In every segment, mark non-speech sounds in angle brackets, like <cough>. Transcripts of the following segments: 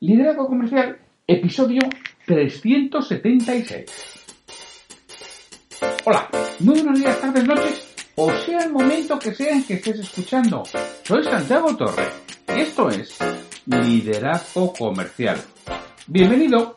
Liderazgo Comercial, episodio 376. Hola, muy buenos días, tardes, noches, o sea el momento que sea en que estés escuchando. Soy Santiago Torre y esto es Liderazgo Comercial. Bienvenido.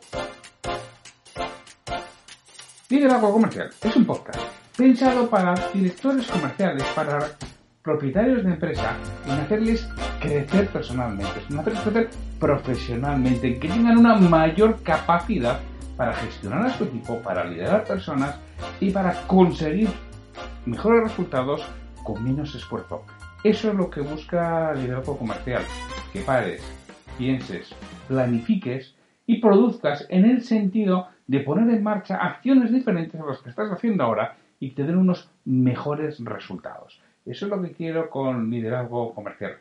Liderazgo Comercial es un podcast pensado para directores comerciales, para propietarios de empresa, en hacerles crecer personalmente, en hacerles crecer profesionalmente, que tengan una mayor capacidad para gestionar a su equipo, para liderar personas y para conseguir mejores resultados con menos esfuerzo. Eso es lo que busca liderazgo comercial, que pares, pienses, planifiques y produzcas en el sentido de poner en marcha acciones diferentes a las que estás haciendo ahora y que te den unos mejores resultados. Eso es lo que quiero con liderazgo comercial.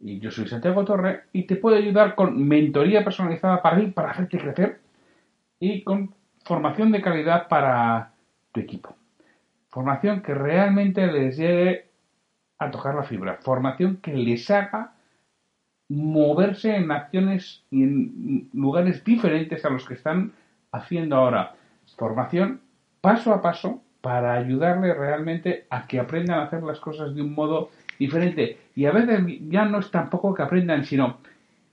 Y yo soy Santiago Torre y te puedo ayudar con mentoría personalizada para ir para hacerte crecer y con formación de calidad para tu equipo. Formación que realmente les llegue a tocar la fibra. Formación que les haga moverse en acciones y en lugares diferentes a los que están haciendo ahora. Formación paso a paso para ayudarle realmente a que aprendan a hacer las cosas de un modo diferente. Y a veces ya no es tampoco que aprendan, sino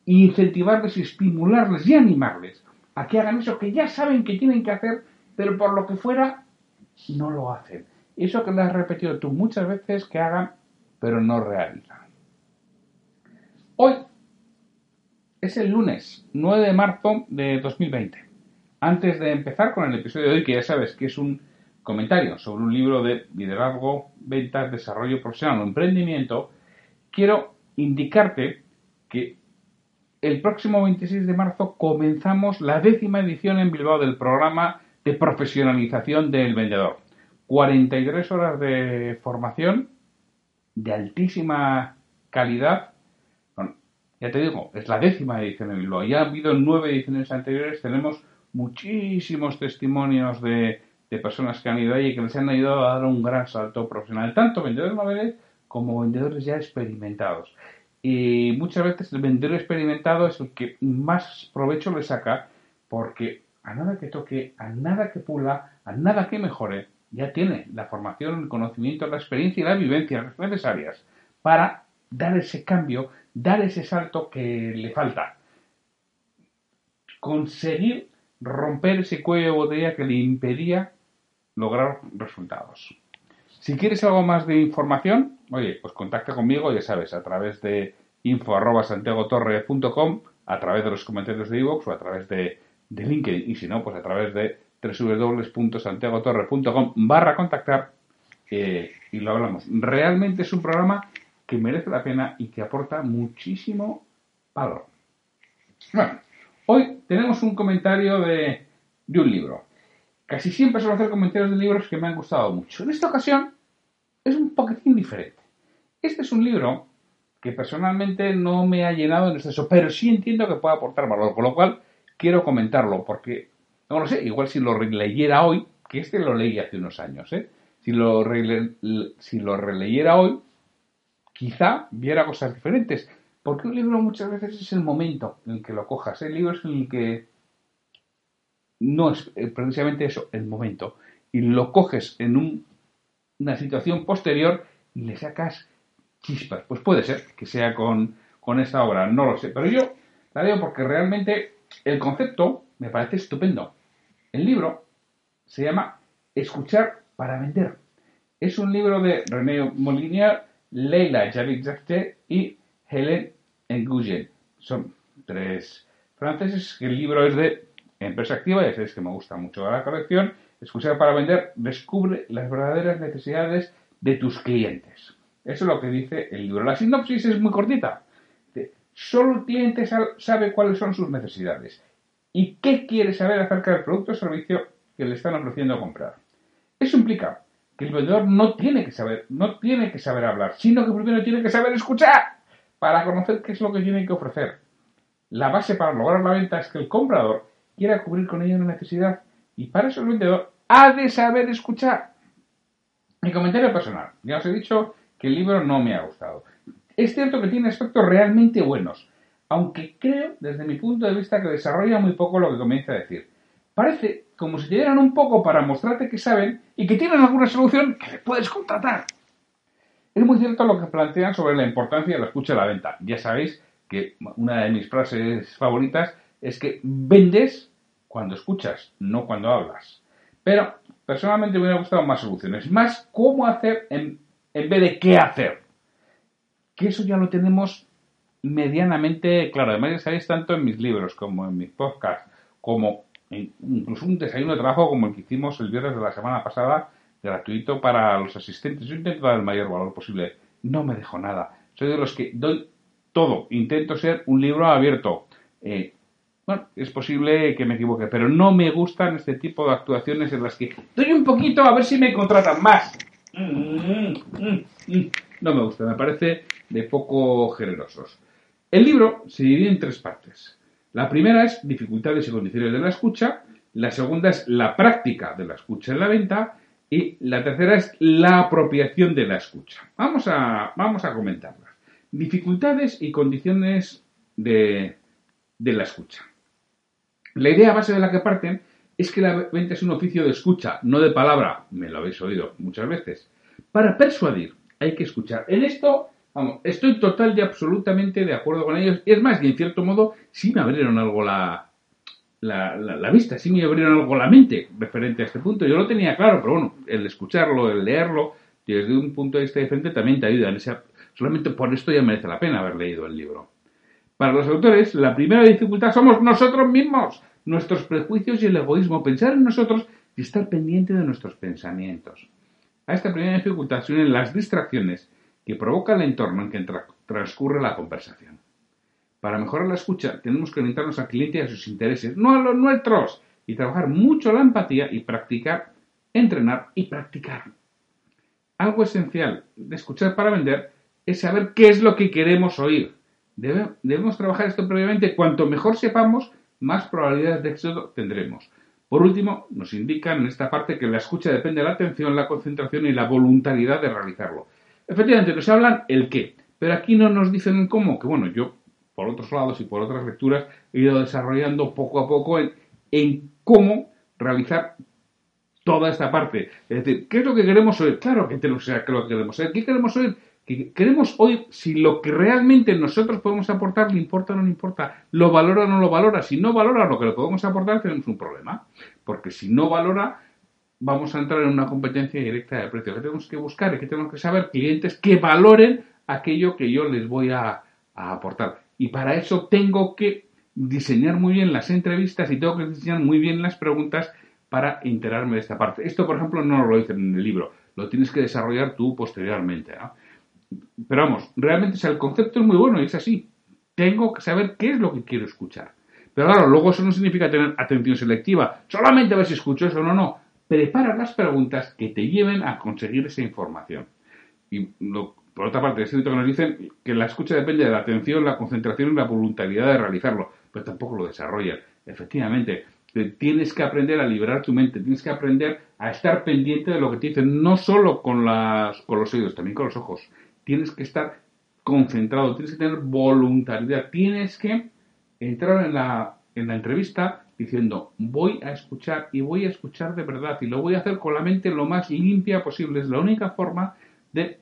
incentivarles, estimularles y animarles a que hagan eso que ya saben que tienen que hacer, pero por lo que fuera no lo hacen. Eso que le has repetido tú muchas veces que hagan, pero no realizan. Hoy es el lunes 9 de marzo de 2020. Antes de empezar con el episodio de hoy, que ya sabes que es un comentario sobre un libro de liderazgo, ventas, desarrollo profesional o emprendimiento, quiero indicarte que el próximo 26 de marzo comenzamos la décima edición en Bilbao del programa de profesionalización del vendedor. 43 horas de formación de altísima calidad. ya te digo, es la décima edición en Bilbao. Ya ha habido nueve ediciones anteriores, tenemos muchísimos testimonios de de personas que han ido ahí y que les han ayudado a dar un gran salto profesional, tanto vendedores noveles como vendedores ya experimentados. Y muchas veces el vendedor experimentado es el que más provecho le saca porque a nada que toque, a nada que pula, a nada que mejore, ya tiene la formación, el conocimiento, la experiencia y la vivencia necesarias para dar ese cambio, dar ese salto que le falta. Conseguir romper ese cuello de botella que le impedía lograr resultados. Si quieres algo más de información, oye, pues contacta conmigo, ya sabes, a través de info.santiagotorre.com, a través de los comentarios de iVoox o a través de, LinkedIn, y si no, pues a través de www.santiagotorre.com barra contactar eh, y lo hablamos. Realmente es un programa que merece la pena y que aporta muchísimo valor. Bueno, hoy tenemos un comentario de, de un libro. Casi siempre suelo hacer comentarios de libros que me han gustado mucho. En esta ocasión es un poquitín diferente. Este es un libro que personalmente no me ha llenado en exceso, pero sí entiendo que puede aportar valor, con lo cual quiero comentarlo, porque, no lo sé, igual si lo releyera hoy, que este lo leí hace unos años, ¿eh? si, lo si lo releyera hoy, quizá viera cosas diferentes, porque un libro muchas veces es el momento en el que lo cojas, el libro es en el que no es eh, precisamente eso, el momento, y lo coges en una situación posterior y le sacas chispas. Pues puede ser que sea con, con esta obra, no lo sé, pero yo la leo porque realmente el concepto me parece estupendo. El libro se llama Escuchar para vender. Es un libro de René Molinier, Leila Javid y Helen Nguyen. Son tres franceses. El libro es de Empresa activa, ya sabéis que me gusta mucho la colección. Escuchar para vender, descubre las verdaderas necesidades de tus clientes. Eso es lo que dice el libro. La sinopsis es muy cortita. Solo el cliente sabe cuáles son sus necesidades y qué quiere saber acerca del producto o servicio que le están ofreciendo comprar. Eso implica que el vendedor no tiene que saber, no tiene que saber hablar, sino que primero tiene que saber escuchar para conocer qué es lo que tiene que ofrecer. La base para lograr la venta es que el comprador quiera cubrir con ella una necesidad y para eso el vendedor ha de saber escuchar. Mi comentario personal. Ya os he dicho que el libro no me ha gustado. Es cierto que tiene aspectos realmente buenos, aunque creo, desde mi punto de vista, que desarrolla muy poco lo que comienza a decir. Parece como si te dieran un poco para mostrarte que saben y que tienen alguna solución que puedes contratar. Es muy cierto lo que plantean sobre la importancia de la escucha de la venta. Ya sabéis que una de mis frases favoritas es que vendes cuando escuchas, no cuando hablas. Pero personalmente me hubiera gustado más soluciones, más cómo hacer en, en vez de qué hacer que eso ya lo tenemos medianamente claro. Además, ya sabéis tanto en mis libros como en mis podcasts, como incluso un desayuno de trabajo como el que hicimos el viernes de la semana pasada, gratuito para los asistentes. Yo intento dar el mayor valor posible. No me dejo nada. Soy de los que doy todo. Intento ser un libro abierto. Eh, bueno, es posible que me equivoque, pero no me gustan este tipo de actuaciones en las que doy un poquito a ver si me contratan más. Mm, mm, mm, no me gusta, me parece de poco generosos. El libro se divide en tres partes. La primera es dificultades y condiciones de la escucha, la segunda es la práctica de la escucha en la venta y la tercera es la apropiación de la escucha. Vamos a, vamos a comentarlas. Dificultades y condiciones de, de la escucha. La idea base de la que parten es que la venta es un oficio de escucha, no de palabra, me lo habéis oído muchas veces. Para persuadir hay que escuchar. En esto Vamos, estoy total y absolutamente de acuerdo con ellos. Es más, y en cierto modo, sí me abrieron algo la, la, vista, sí me abrieron algo la mente referente a este punto. Yo lo tenía claro, pero bueno, el escucharlo, el leerlo, desde un punto de vista diferente también te ayuda. En solamente por esto ya merece la pena haber leído el libro. Para los autores, la primera dificultad somos nosotros mismos, nuestros prejuicios y el egoísmo, pensar en nosotros y estar pendiente de nuestros pensamientos. A esta primera dificultad se unen las distracciones que provoca el entorno en que transcurre la conversación. Para mejorar la escucha tenemos que orientarnos al cliente y a sus intereses, no a los nuestros, y trabajar mucho la empatía y practicar, entrenar y practicar. Algo esencial de escuchar para vender es saber qué es lo que queremos oír. Debemos trabajar esto previamente. Cuanto mejor sepamos, más probabilidades de éxito tendremos. Por último, nos indican en esta parte que la escucha depende de la atención, la concentración y la voluntariedad de realizarlo. Efectivamente, nos hablan el qué, pero aquí no nos dicen cómo, que bueno, yo por otros lados y por otras lecturas he ido desarrollando poco a poco en, cómo realizar toda esta parte. Es decir, ¿qué es lo que queremos oír? Claro que tenemos que es lo que queremos oír. ¿Qué queremos oír? Que queremos oír si lo que realmente nosotros podemos aportar le importa o no le importa, lo valora o no lo valora. Si no valora lo que le podemos aportar, tenemos un problema. Porque si no valora, vamos a entrar en una competencia directa de precio. ¿Qué tenemos que buscar? Y que tenemos que saber clientes que valoren aquello que yo les voy a, aportar. Y para eso tengo que diseñar muy bien las entrevistas y tengo que diseñar muy bien las preguntas para enterarme de esta parte. Esto, por ejemplo, no lo dicen en el libro, lo tienes que desarrollar tú posteriormente. Pero vamos, realmente el concepto es muy bueno y es así. Tengo que saber qué es lo que quiero escuchar. Pero claro, luego eso no significa tener atención selectiva. Solamente a ver si escucho eso, no, no prepara las preguntas que te lleven a conseguir esa información. Y por otra parte, es cierto que nos dicen que la escucha depende de la atención, la concentración y la voluntariedad de realizarlo, pero tampoco lo desarrollan. Efectivamente, tienes que aprender a liberar tu mente, tienes que aprender a estar pendiente de lo que te dicen, no solo con, las, con los oídos, también con los ojos. Tienes que estar concentrado, tienes que tener voluntariedad, tienes que entrar en la, en la entrevista diciendo voy a escuchar y voy a escuchar de verdad y lo voy a hacer con la mente lo más limpia posible. Es la única forma de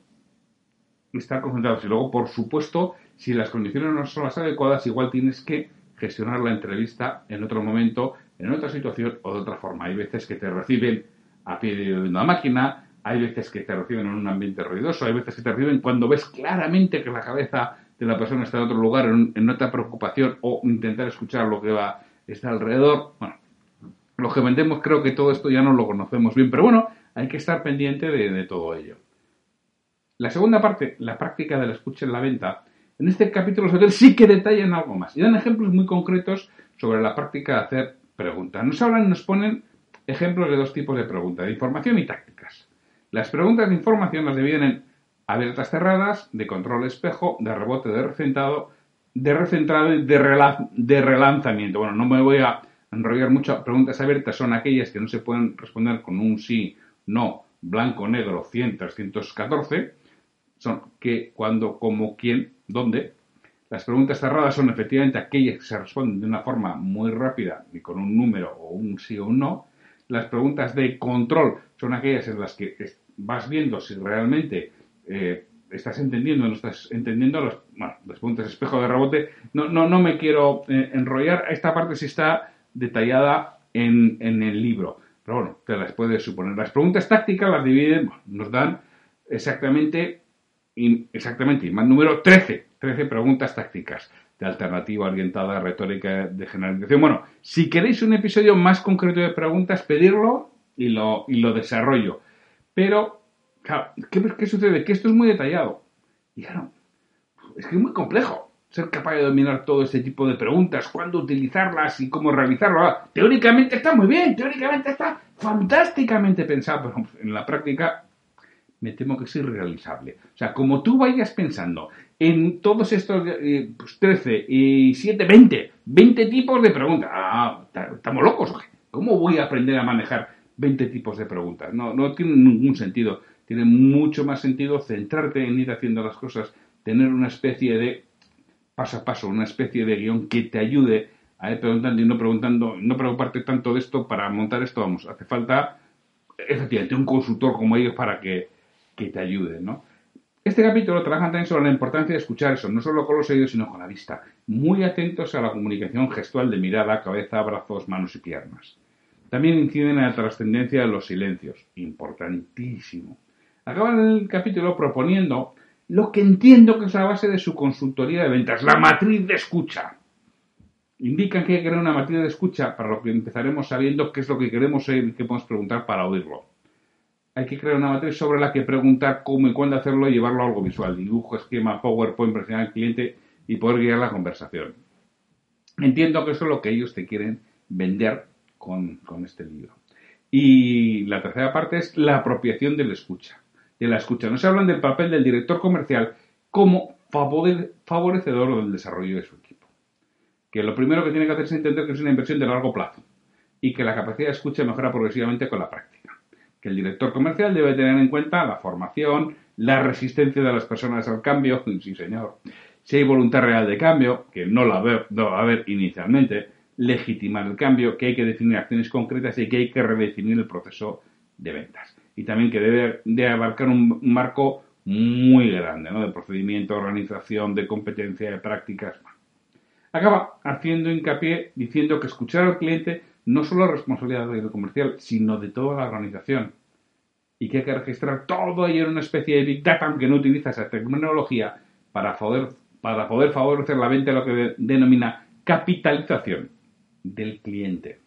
estar concentrados. Y luego, por supuesto, si las condiciones no son las adecuadas, igual tienes que gestionar la entrevista en otro momento, en otra situación o de otra forma. Hay veces que te reciben a pie de una máquina, hay veces que te reciben en un ambiente ruidoso, hay veces que te reciben cuando ves claramente que la cabeza de la persona está en otro lugar, en, otra preocupación o intentar escuchar lo que va está alrededor. Bueno, los que vendemos creo que todo esto ya no lo conocemos bien, pero bueno, hay que estar pendiente de, todo ello. La segunda parte, la práctica de la escucha en la venta, En este capítulo autores sí que detallan algo más y dan ejemplos muy concretos sobre la práctica de hacer preguntas. Nos hablan, nos ponen ejemplos de dos tipos de preguntas, de información y tácticas. Las preguntas de información las dividen en abiertas cerradas, de control espejo, de rebote de recentrado, de recentrado y de, relanzamiento. Bueno, no me voy a enrollar mucho. Preguntas abiertas son aquellas que no se pueden responder con un sí, no, blanco, negro, 100, 314. Son que, cuando, como, quién, dónde. Las preguntas cerradas son efectivamente aquellas que se responden de una forma muy rápida y con un número o un sí o un no. Las preguntas de control son aquellas en las que vas viendo si realmente eh, estás entendiendo o no estás entendiendo los, bueno, las preguntas espejo de rebote. No, no, no me quiero eh, enrollar. Esta parte sí está detallada en, en, el libro. Pero bueno, te las puedes suponer. Las preguntas tácticas las dividen, nos dan exactamente, exactamente, más número 13, 13 preguntas tácticas de alternativa orientada, retórica, de generalización. Bueno, si queréis un episodio más concreto de preguntas, pedirlo y lo, y lo desarrollo. Pero, claro, ¿qué, sucede? Que esto es muy detallado. Y claro, es que es muy complejo ser capaz de dominar todo este tipo de preguntas, cuándo utilizarlas y cómo realizarlo. Ah, teóricamente está muy bien, teóricamente está fantásticamente pensado, pero <laughs> en la práctica me temo que es irrealizable. O sea, como tú vayas pensando en todos estos eh, pues 13 y 7, 20, 20 tipos de preguntas. Ah, estamos locos. ¿Cómo voy a aprender a manejar 20 tipos de preguntas? No, no tiene ningún sentido. Tiene mucho más sentido centrarte en ir haciendo las cosas, tener una especie de paso a paso, una especie de guion que te ayude a ir preguntando y no preguntando, no preocuparte tanto de esto para montar esto, vamos, hace falta efectivamente un consultor como ellos para que, que te ayude, ¿no? Este capítulo trabaja también sobre la importancia de escuchar eso, no solo con los oídos, sino con la vista. Muy atentos a la comunicación gestual de mirada, cabeza, brazos, manos y piernas. También inciden en la trascendencia de los silencios, importantísimo. Acaban el capítulo proponiendo lo que entiendo que es la base de su consultoría de ventas, la matriz de escucha. Indican que hay que crear una matriz de escucha para lo que empezaremos sabiendo qué es lo que queremos y qué podemos preguntar para oírlo. Hay que crear una matriz sobre la que preguntar cómo y cuándo hacerlo y llevarlo a algo visual. Dibujo, esquema, PowerPoint, presionar al cliente y poder guiar la conversación. Entiendo que eso es lo que ellos te quieren vender con, este libro. Y la tercera parte es la apropiación de la escucha de la escucha. Nos hablan del papel del director comercial como favorecedor del desarrollo de su equipo. Que lo primero que tiene que hacer es entender que es una inversión de largo plazo y que la capacidad de escucha mejora progresivamente con la práctica. Que el director comercial debe tener en cuenta la formación, la resistencia de las personas al cambio, <laughs> sí señor, si hay voluntad real de cambio, que no la va a haber inicialmente, legitimar el cambio, que hay que definir acciones concretas y que hay que redefinir el proceso de ventas y también que debe de abarcar un, marco muy grande, ¿no? De procedimiento, organización, de competencia, de prácticas. Acaba haciendo hincapié diciendo que escuchar al cliente no solo es responsabilidad del comercial, sino de toda la organización. Y que hay que registrar todo ahí en una especie de Big Data, aunque no utiliza esa terminología, para poder, para poder favorecer la venta de lo que denomina capitalización del cliente.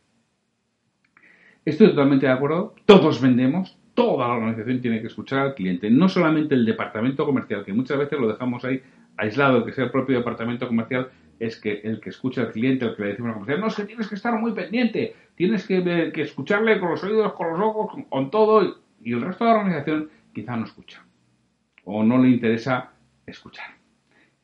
Estoy totalmente de acuerdo. Todos vendemos, toda la organización tiene que escuchar al cliente, no solamente el departamento comercial, que muchas veces lo dejamos ahí aislado, que sea el propio departamento comercial, es que el que escucha al cliente, el que le decimos al comercial, no, es que tienes que estar muy pendiente, tienes que, escucharle con los oídos, con los ojos, con, todo, y, el resto de la organización quizá no escucha, o no le interesa escuchar.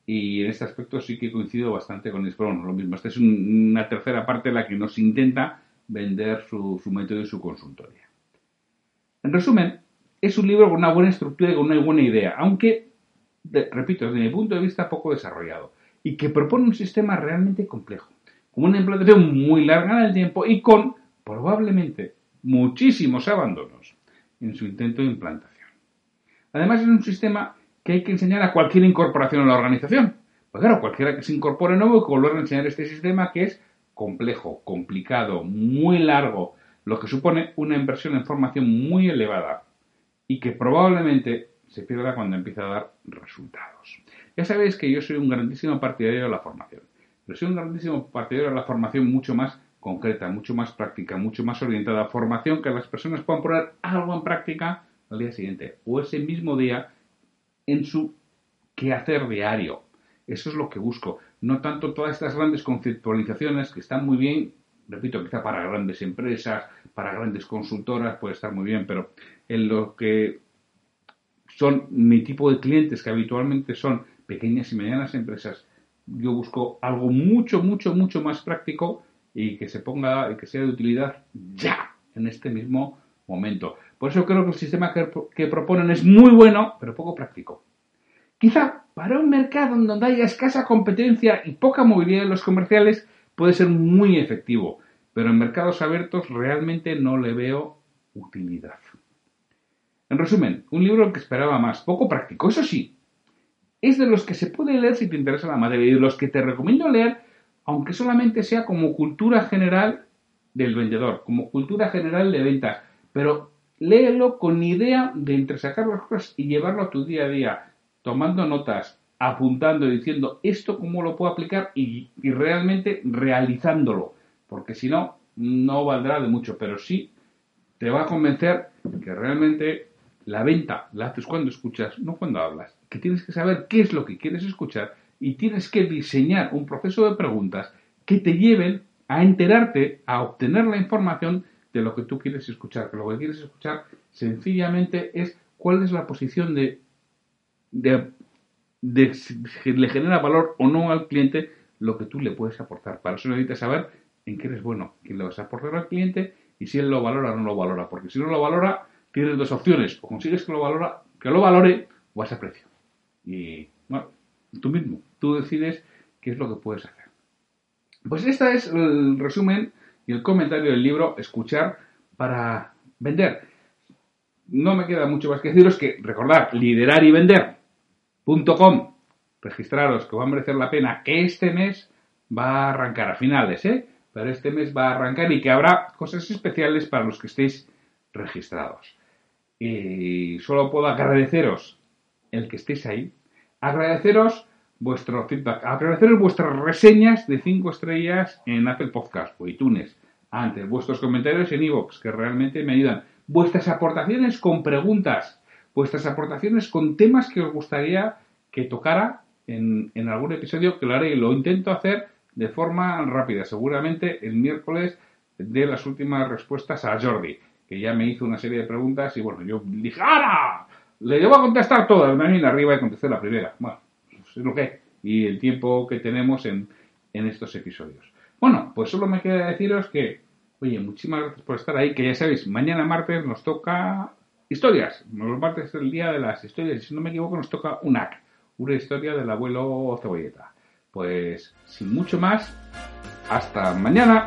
Y en este aspecto sí que coincido bastante con el lo mismo. Esta es una tercera parte en la que nos intenta vender su método y su consultoría. En resumen, es un libro con una buena estructura y con una buena idea, aunque, repito, desde mi punto de vista poco desarrollado, y que propone un sistema realmente complejo, con una implantación muy larga en el tiempo y con, probablemente, muchísimos abandonos en su intento de implantación. Además, es un sistema que hay que enseñar a cualquier incorporación a la organización. Pues claro, cualquiera que se incorpore nuevo, que volver a enseñar este sistema que es complejo, complicado, muy largo, lo que supone una inversión en formación muy elevada y que probablemente se pierda cuando empieza a dar resultados. Ya sabéis que yo soy un grandísimo partidario de la formación, pero soy un grandísimo partidario de la formación mucho más concreta, mucho más práctica, mucho más orientada a formación que las personas puedan poner algo en práctica al día siguiente o ese mismo día en su quehacer diario. Eso es lo que busco. No tanto todas estas grandes conceptualizaciones que están muy bien, repito, quizá para grandes empresas, para grandes consultoras puede estar muy bien, pero en lo que son mi tipo de clientes, que habitualmente son pequeñas y medianas empresas, yo busco algo mucho, mucho, mucho más práctico y que se ponga y que sea de utilidad ya, en este mismo momento. Por eso creo que el sistema que, proponen es muy bueno, pero poco práctico. Quizá para un mercado en donde haya escasa competencia y poca movilidad en los comerciales puede ser muy efectivo, pero en mercados abiertos realmente no le veo utilidad. En resumen, un libro que esperaba más, poco práctico, eso sí, es de los que se puede leer si te interesa la materia y de los que te recomiendo leer, aunque solamente sea como cultura general del vendedor, como cultura general de ventas, pero léelo con idea de entresacar las cosas y llevarlo a tu día a día, tomando notas, apuntando diciendo esto cómo lo puedo aplicar y, y realmente realizándolo, porque si no, no valdrá de mucho, pero sí te va a convencer que realmente la venta la haces cuando escuchas, no cuando hablas. Que tienes que saber qué es lo que quieres escuchar y tienes que diseñar un proceso de preguntas que te lleven a enterarte, a obtener la información de lo que tú quieres escuchar. Que lo que quieres escuchar sencillamente es cuál es la posición de, de, de si le genera valor o no al cliente lo que tú le puedes aportar. Para eso necesitas saber en qué eres bueno, qué le vas a aportar al cliente y si él lo valora o no lo valora. Porque si no lo valora, tienes dos opciones. O consigues que lo, valora, que lo valore o a ese precio. Y bueno, tú mismo, tú decides qué es lo que puedes hacer. Pues este es el resumen y el comentario del libro Escuchar para vender. No me queda mucho más que deciros que recordad, liderar y vender.com, registraros que va a merecer la pena, este mes va a arrancar a finales, ¿eh? Pero este mes va a arrancar y que habrá cosas especiales para los que estéis registrados. Y solo puedo agradeceros el que estéis ahí, agradeceros vuestro feedback, agradeceros vuestras reseñas de 5 estrellas en Apple Podcast o iTunes, antes vuestros comentarios en iVoox, que realmente me ayudan, vuestras aportaciones con preguntas, vuestras aportaciones con temas que os gustaría que tocara en, en algún episodio, que lo haré y lo intento hacer de forma rápida, seguramente el miércoles de las últimas respuestas a Jordi que ya me hizo una serie de preguntas y bueno, yo dije, ¡Ara! Le llevo a contestar todas, me vine arriba y contesté la primera. Bueno, pues es lo que Y el tiempo que tenemos en, en estos episodios. Bueno, pues solo me queda deciros que, oye, muchísimas gracias por estar ahí, que ya sabéis, mañana martes nos toca historias. Los martes es el día de las historias, y si no me equivoco nos toca un una historia del abuelo Cebolleta. Pues, sin mucho más, hasta mañana.